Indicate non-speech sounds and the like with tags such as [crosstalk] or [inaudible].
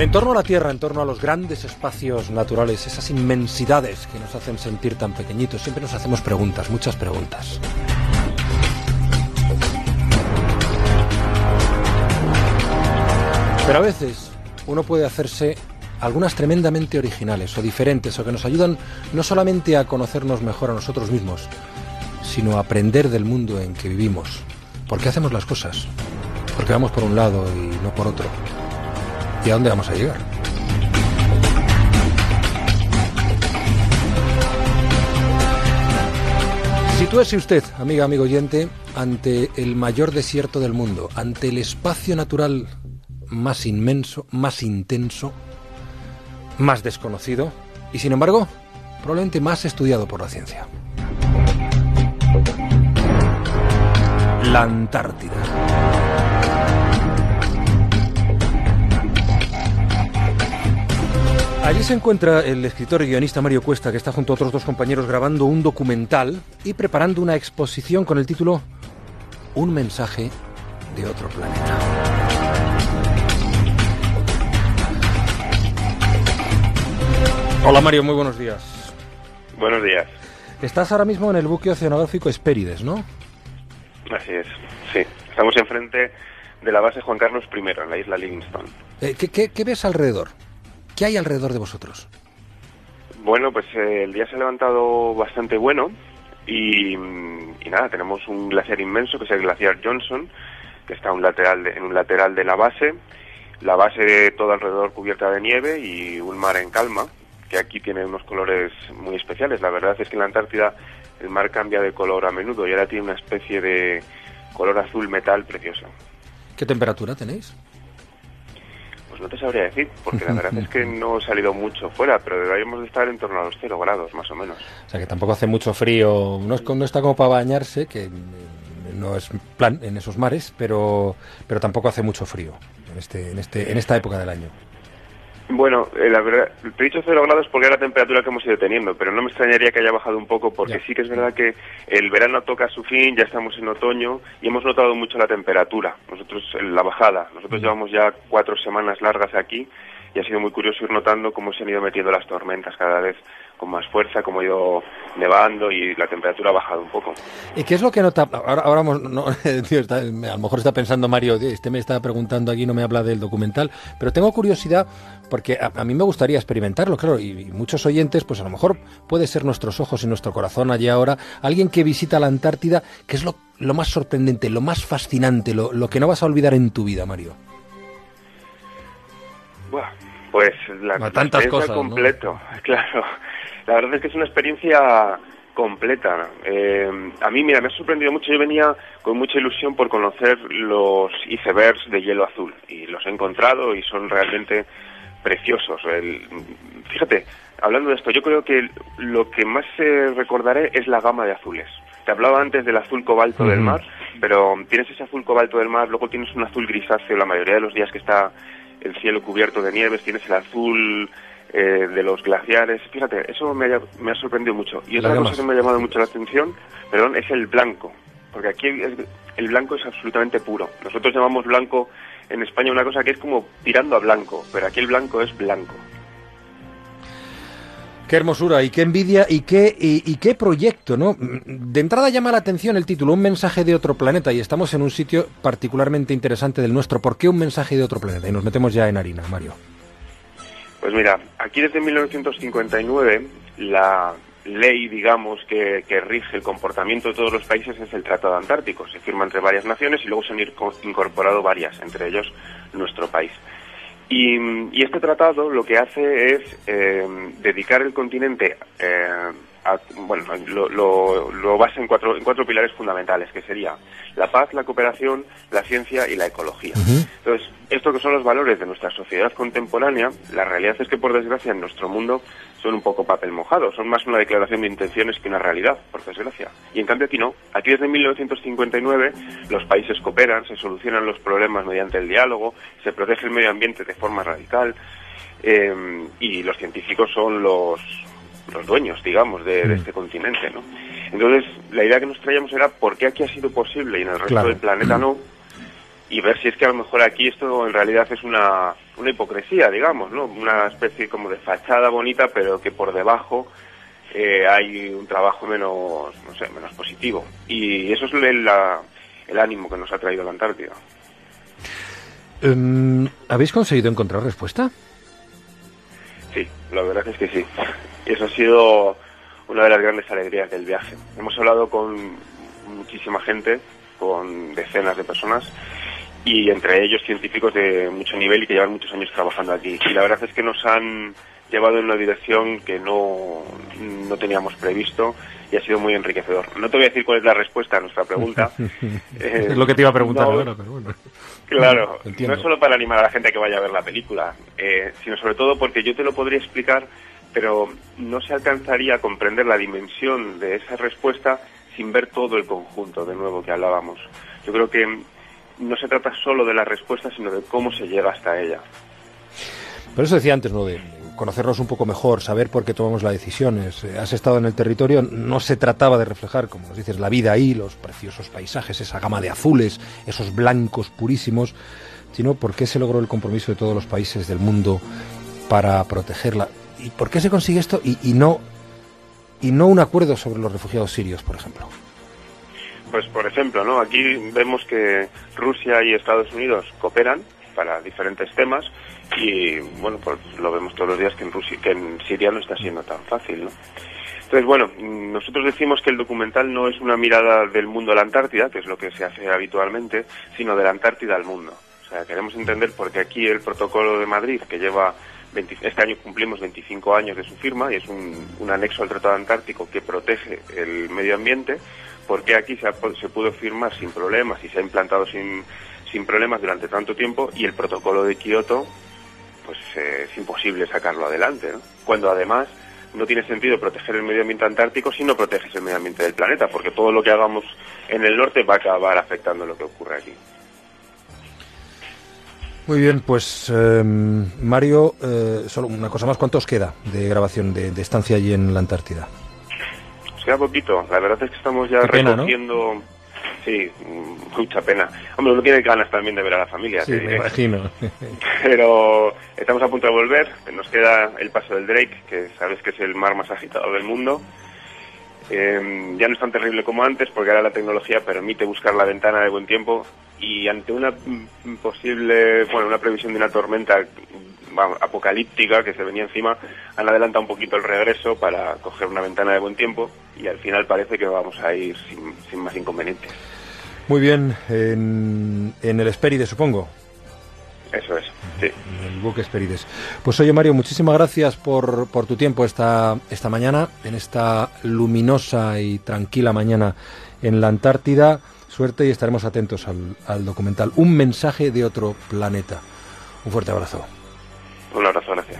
En torno a la Tierra, en torno a los grandes espacios naturales, esas inmensidades que nos hacen sentir tan pequeñitos, siempre nos hacemos preguntas, muchas preguntas. Pero a veces uno puede hacerse algunas tremendamente originales o diferentes o que nos ayudan no solamente a conocernos mejor a nosotros mismos, sino a aprender del mundo en que vivimos. ¿Por qué hacemos las cosas? Porque vamos por un lado y no por otro. ¿Y a dónde vamos a llegar? Sitúese usted, amiga, amigo oyente, ante el mayor desierto del mundo, ante el espacio natural más inmenso, más intenso, más desconocido y, sin embargo, probablemente más estudiado por la ciencia. La Antártida. Allí se encuentra el escritor y guionista Mario Cuesta, que está junto a otros dos compañeros grabando un documental y preparando una exposición con el título Un mensaje de otro planeta. Hola Mario, muy buenos días. Buenos días. Estás ahora mismo en el buque oceanográfico Espérides, ¿no? Así es, sí. Estamos enfrente de la base Juan Carlos I, en la isla Livingston. Eh, qué ves alrededor? ¿Qué hay alrededor de vosotros? Bueno, pues eh, el día se ha levantado bastante bueno y, nada, tenemos un glaciar inmenso que es el glaciar Johnson, que está un lateral en un lateral de la base, la base todo alrededor cubierta de nieve y un mar en calma, que aquí tiene unos colores muy especiales. La verdad es que en la Antártida el mar cambia de color a menudo y ahora tiene una especie de color azul metal precioso. ¿Qué temperatura tenéis? No te sabría decir, porque la verdad es que [laughs] no he salido mucho fuera, pero deberíamos de estar en torno a los 0 grados, más o menos. O sea que tampoco hace mucho frío, no, es, no está como para bañarse, que no es plan en esos mares, pero, pero tampoco hace mucho frío en, este, en, este, en esta época del año. Bueno, eh, la verdad, te he dicho cero grados porque es la temperatura que hemos ido teniendo, pero no me extrañaría que haya bajado un poco porque sí que es verdad que el verano toca su fin, ya estamos en otoño y hemos notado mucho la temperatura, nosotros la bajada. Nosotros llevamos ya cuatro semanas largas aquí y ha sido muy curioso ir notando cómo se han ido metiendo las tormentas cada vez con más fuerza, como ha ido nevando y la temperatura ha bajado un poco. ¿Y qué es lo que nota? Ahora, ahora no, [laughs] a lo mejor está pensando Mario, este me está preguntando aquí, no me habla del documental, pero tengo curiosidad porque a, mí me gustaría experimentarlo, claro, y, muchos oyentes, pues a lo mejor puede ser nuestros ojos y nuestro corazón allí ahora, alguien que visita la Antártida, ¿qué es lo, lo más sorprendente, lo más fascinante, lo, lo que no vas a olvidar en tu vida, Mario? pues la, tantas cosas, completo, [laughs] claro. La verdad es que es una experiencia completa. Eh, a mí, mira, me ha sorprendido mucho. Yo venía con mucha ilusión por conocer los icebergs de hielo azul y los he encontrado y son realmente preciosos. fíjate, hablando de esto, yo creo que lo que más recordaré es la gama de azules. Te hablaba antes del azul cobalto del mar, pero tienes ese azul cobalto del mar, luego tienes un azul grisáceo la mayoría de los días que está el cielo cubierto de nieves, tienes el azul eh, de los glaciares. Fíjate, eso me ha, me ha sorprendido mucho. Y otra cosa que me ha llamado mucho la atención, perdón, es el blanco. Porque aquí el blanco es absolutamente puro. Nosotros llamamos blanco en España una cosa que es como tirando a blanco, pero aquí el blanco es blanco. Qué hermosura y qué envidia y qué, y, qué proyecto, ¿no? De entrada llama la atención el título, Un mensaje de otro planeta, y estamos en un sitio particularmente interesante del nuestro. ¿Por qué un mensaje de otro planeta? Y nos metemos ya en harina, Mario. Pues mira, aquí desde 1959 la ley, digamos, que, rige el comportamiento de todos los países es el Tratado Antártico. Se firma entre varias naciones y luego se han incorporado varias, entre ellos nuestro país. Y, este tratado lo que hace es eh, dedicar el continente eh, bueno, lo, lo, basa en cuatro, en cuatro pilares fundamentales, que sería la paz, la cooperación, la ciencia y la ecología. Entonces, esto que son los valores de nuestra sociedad contemporánea, la realidad es que, por desgracia, en nuestro mundo son un poco papel mojado, son más una declaración de intenciones que una realidad, por desgracia. Y en cambio aquí no. Aquí desde 1959 los países cooperan, se solucionan los problemas mediante el diálogo, se protege el medio ambiente de forma radical, eh, y los científicos son los, los dueños, digamos, de, mm. este continente, ¿no? Entonces, la idea que nos traíamos era por qué aquí ha sido posible y en el resto del planeta no, y ver si es que a lo mejor aquí esto en realidad es una, una hipocresía, digamos, ¿no? Una especie como de fachada bonita, pero que por debajo eh, hay un trabajo menos, no sé, menos positivo. Y eso es el, el ánimo que nos ha traído la Antártida. Em, ¿Habéis conseguido encontrar respuesta? Sí, la verdad es que sí. Y eso ha sido una de las grandes alegrías del viaje. Hemos hablado con muchísima gente, con decenas de personas, y entre ellos científicos de mucho nivel y que llevan muchos años trabajando aquí. Y la verdad es que nos han llevado en una dirección que no, no teníamos previsto y ha sido muy enriquecedor. No te voy a decir cuál es la respuesta a nuestra pregunta. [laughs] es lo que te iba a preguntar ahora, pero bueno. Claro, [laughs] no es solo para animar a la gente a que vaya a ver la película, eh, sino sobre todo porque yo te lo podría explicar, pero no se alcanzaría a comprender la dimensión de esa respuesta sin ver todo el conjunto, de nuevo, que hablábamos. Yo creo que no se trata solo de la respuesta, sino de cómo se llega hasta ella. Por eso decía antes, ¿no? De conocernos un poco mejor, saber por qué tomamos las decisiones. Eh, has estado en el territorio, no se trataba de reflejar, como nos dices, la vida ahí, los preciosos paisajes, esa gama de azules, esos blancos purísimos, sino por qué se logró el compromiso de todos los países del mundo para protegerla. ¿Y por qué se consigue esto y, y no, y no un acuerdo sobre los refugiados sirios, por ejemplo? Pues por ejemplo, ¿no? Aquí vemos que Rusia y Estados Unidos cooperan para diferentes temas y bueno, pues lo vemos todos los días que en Rusia, que en Siria no está siendo tan fácil, ¿no? Entonces, bueno, nosotros decimos que el documental no es una mirada del mundo a la Antártida, que es lo que se hace habitualmente, sino de la Antártida al mundo. O sea, queremos entender por qué aquí el protocolo de Madrid, que lleva este año cumplimos 25 años de su firma y es un, un anexo al Tratado Antártico que protege el medio ambiente, porque aquí se, se pudo firmar sin problemas y se ha implantado sin, sin problemas durante tanto tiempo y el protocolo de Kioto pues eh, es imposible sacarlo adelante, ¿no? Cuando además no tiene sentido proteger el medio ambiente antártico si no proteges el medio ambiente del planeta, porque todo lo que hagamos en el norte va a acabar afectando lo que ocurre aquí. Muy bien, pues em, Mario, eh, solo una cosa más, ¿cuánto os queda de grabación, de, de estancia allí en la Antártida? Nos queda poquito. La verdad es que estamos ya recogiendo. Sí, mucha pena. Hombre, uno tiene ganas también de ver a la familia. Sí, me imagino. [laughs] Pero estamos a punto de volver. Nos queda el paso del Drake, que sabes que es el mar más agitado del mundo. Eh, ya no es tan terrible como antes, porque ahora la tecnología permite buscar la ventana de buen tiempo y ante una posible, bueno, una previsión de una tormenta apocalíptica que se venía encima, han adelantado un poquito el regreso para coger una ventana de buen tiempo y al final parece que vamos a ir sin, más inconvenientes. Muy bien, en, el Esperides, supongo. Eso es, sí. El buque Esperides. Pues oye, Mario, muchísimas gracias por, por tu tiempo esta, esta mañana, en esta luminosa y tranquila mañana en la Antártida. Suerte y estaremos atentos al, al documental Un mensaje de otro planeta. Un fuerte abrazo. Un abrazo, gracias.